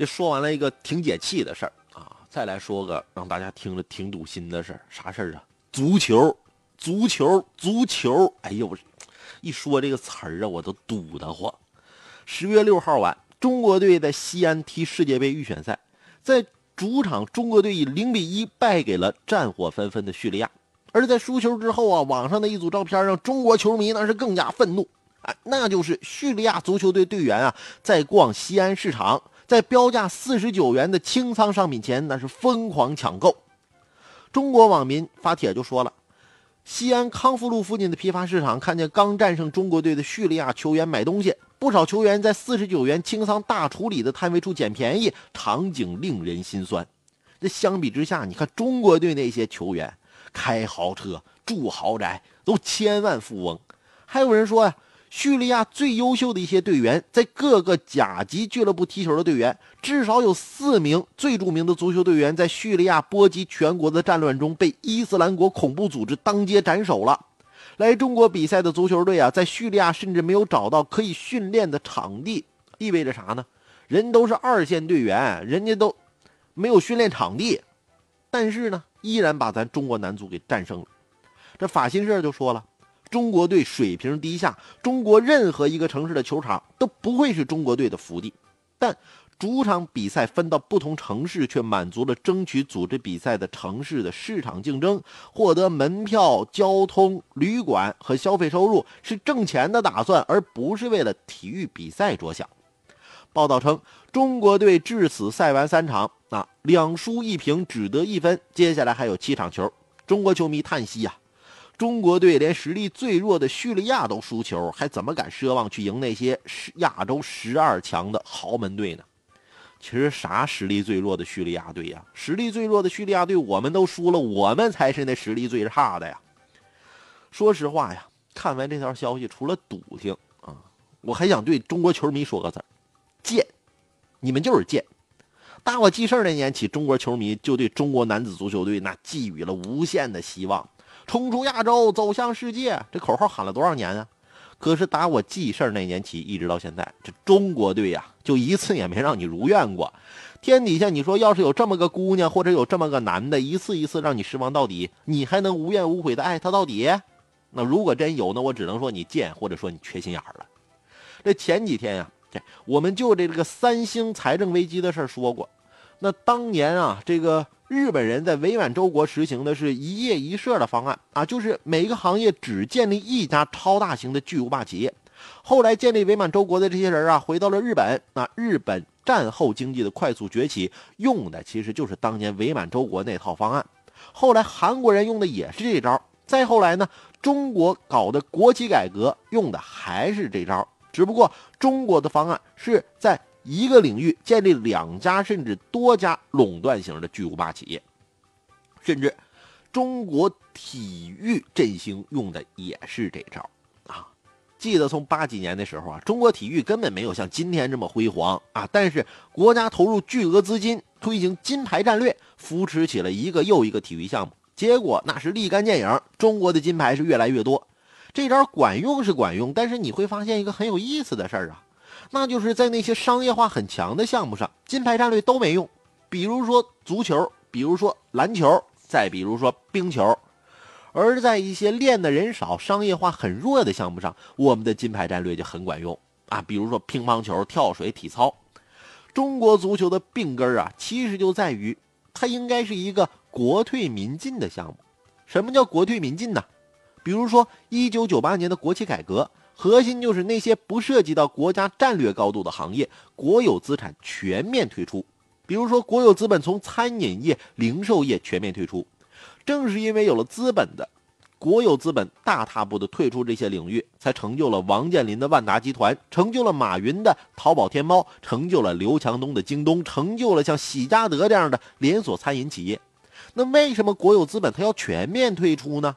这说完了一个挺解气的事儿啊，再来说个让大家听着挺堵心的事儿，啥事儿啊？足球，足球，足球！哎呦，一说这个词儿啊，我都堵得慌。十月六号晚，中国队在西安踢世界杯预选赛，在主场，中国队以零比一败给了战火纷纷的叙利亚。而在输球之后啊，网上的一组照片让中国球迷那是更加愤怒啊，那就是叙利亚足球队队员啊，在逛西安市场。在标价四十九元的清仓商品前，那是疯狂抢购。中国网民发帖就说了：“西安康复路附近的批发市场，看见刚战胜中国队的叙利亚球员买东西，不少球员在四十九元清仓大处理的摊位处捡便宜，场景令人心酸。这相比之下，你看中国队那些球员开豪车、住豪宅，都千万富翁。还有人说呀。”叙利亚最优秀的一些队员，在各个甲级俱乐部踢球的队员，至少有四名最著名的足球队员，在叙利亚波及全国的战乱中被伊斯兰国恐怖组织当街斩首了。来中国比赛的足球队啊，在叙利亚甚至没有找到可以训练的场地，意味着啥呢？人都是二线队员，人家都没有训练场地，但是呢，依然把咱中国男足给战胜了。这法新社就说了。中国队水平低下，中国任何一个城市的球场都不会是中国队的福地。但主场比赛分到不同城市，却满足了争取组织比赛的城市的市场竞争，获得门票、交通、旅馆和消费收入，是挣钱的打算，而不是为了体育比赛着想。报道称，中国队至此赛完三场，啊，两输一平，只得一分。接下来还有七场球。中国球迷叹息呀。中国队连实力最弱的叙利亚都输球，还怎么敢奢望去赢那些亚洲十二强的豪门队呢？其实啥实力最弱的叙利亚队呀？实力最弱的叙利亚队我们都输了，我们才是那实力最差的呀！说实话呀，看完这条消息，除了笃听啊，我还想对中国球迷说个字儿：贱！你们就是贱！打我记事那年起，中国球迷就对中国男子足球队那寄予了无限的希望。冲出亚洲，走向世界，这口号喊了多少年啊？可是打我记事儿那年起，一直到现在，这中国队呀，就一次也没让你如愿过。天底下，你说要是有这么个姑娘，或者有这么个男的，一次一次让你失望到底，你还能无怨无悔的爱他到底？那如果真有，那我只能说你贱，或者说你缺心眼儿了。这前几天呀，我们就这这个三星财政危机的事儿说过。那当年啊，这个。日本人在伪满洲国实行的是一业一社的方案啊，就是每个行业只建立一家超大型的巨无霸企业。后来建立伪满洲国的这些人啊，回到了日本那，日本战后经济的快速崛起，用的其实就是当年伪满洲国那套方案。后来韩国人用的也是这招，再后来呢，中国搞的国企改革用的还是这招，只不过中国的方案是在。一个领域建立两家甚至多家垄断型的巨无霸企业，甚至中国体育振兴用的也是这招啊！记得从八几年的时候啊，中国体育根本没有像今天这么辉煌啊，但是国家投入巨额资金推行金牌战略，扶持起了一个又一个体育项目，结果那是立竿见影，中国的金牌是越来越多。这招管用是管用，但是你会发现一个很有意思的事儿啊。那就是在那些商业化很强的项目上，金牌战略都没用。比如说足球，比如说篮球，再比如说冰球。而在一些练的人少、商业化很弱的项目上，我们的金牌战略就很管用啊。比如说乒乓球、跳水、体操。中国足球的病根啊，其实就在于它应该是一个国退民进的项目。什么叫国退民进呢？比如说一九九八年的国企改革。核心就是那些不涉及到国家战略高度的行业，国有资产全面退出。比如说，国有资本从餐饮业、零售业全面退出。正是因为有了资本的国有资本大踏步的退出这些领域，才成就了王健林的万达集团，成就了马云的淘宝天猫，成就了刘强东的京东，成就了像喜家德这样的连锁餐饮企业。那为什么国有资本它要全面退出呢？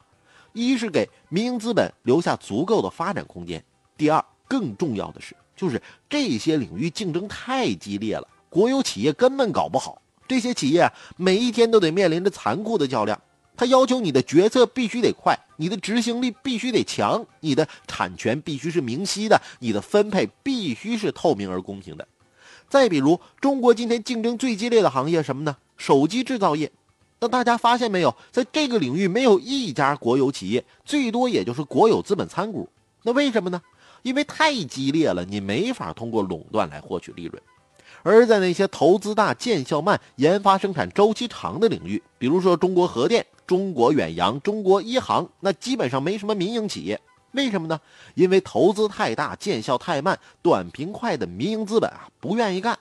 一是给民营资本留下足够的发展空间，第二，更重要的是，就是这些领域竞争太激烈了，国有企业根本搞不好。这些企业啊，每一天都得面临着残酷的较量，它要求你的决策必须得快，你的执行力必须得强，你的产权必须是明晰的，你的分配必须是透明而公平的。再比如，中国今天竞争最激烈的行业什么呢？手机制造业。那大家发现没有，在这个领域没有一家国有企业，最多也就是国有资本参股。那为什么呢？因为太激烈了，你没法通过垄断来获取利润。而在那些投资大、见效慢、研发生产周期长的领域，比如说中国核电、中国远洋、中国一航，那基本上没什么民营企业。为什么呢？因为投资太大、见效太慢、短平快的民营资本啊，不愿意干。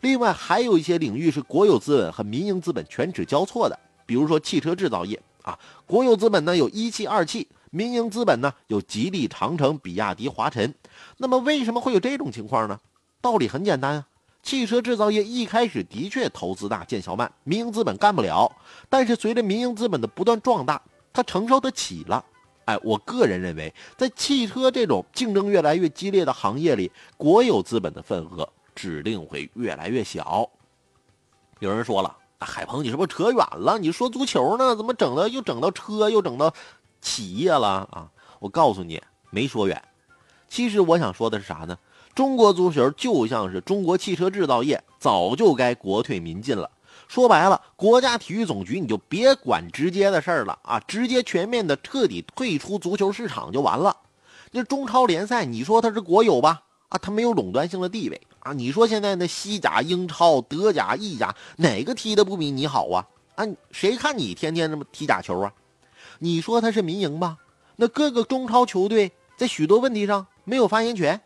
另外，还有一些领域是国有资本和民营资本权尺交错的，比如说汽车制造业啊，国有资本呢有一汽、二汽，民营资本呢有吉利、长城、比亚迪、华晨。那么，为什么会有这种情况呢？道理很简单啊。汽车制造业一开始的确投资大、见效慢，民营资本干不了。但是随着民营资本的不断壮大，它承受得起了。哎，我个人认为，在汽车这种竞争越来越激烈的行业里，国有资本的份额指定会越来越小。有人说了，海鹏，你是不是扯远了？你说足球呢，怎么整的又整到车，又整到企业了啊？我告诉你，没说远。其实我想说的是啥呢？中国足球就像是中国汽车制造业，早就该国退民进了。说白了，国家体育总局你就别管直接的事儿了啊，直接全面的彻底退出足球市场就完了。那中超联赛，你说它是国有吧？啊，它没有垄断性的地位。啊你说现在那西甲、英超、德甲、意甲，哪个踢的不比你好啊？啊，谁看你天天这么踢假球啊？你说他是民营吧？那各个中超球队在许多问题上没有发言权。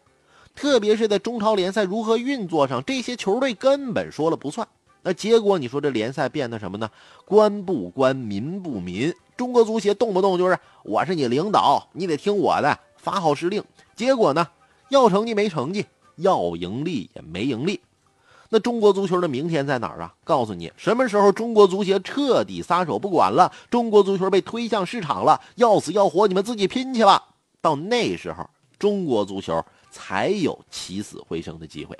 特别是在中超联赛如何运作上，这些球队根本说了不算。那结果你说这联赛变得什么呢？官不官，民不民。中国足协动不动就是我是你领导，你得听我的，发号施令。结果呢，要成绩没成绩，要盈利也没盈利。那中国足球的明天在哪儿啊？告诉你，什么时候中国足协彻底撒手不管了，中国足球被推向市场了，要死要活，你们自己拼去吧。到那时候，中国足球。才有起死回生的机会。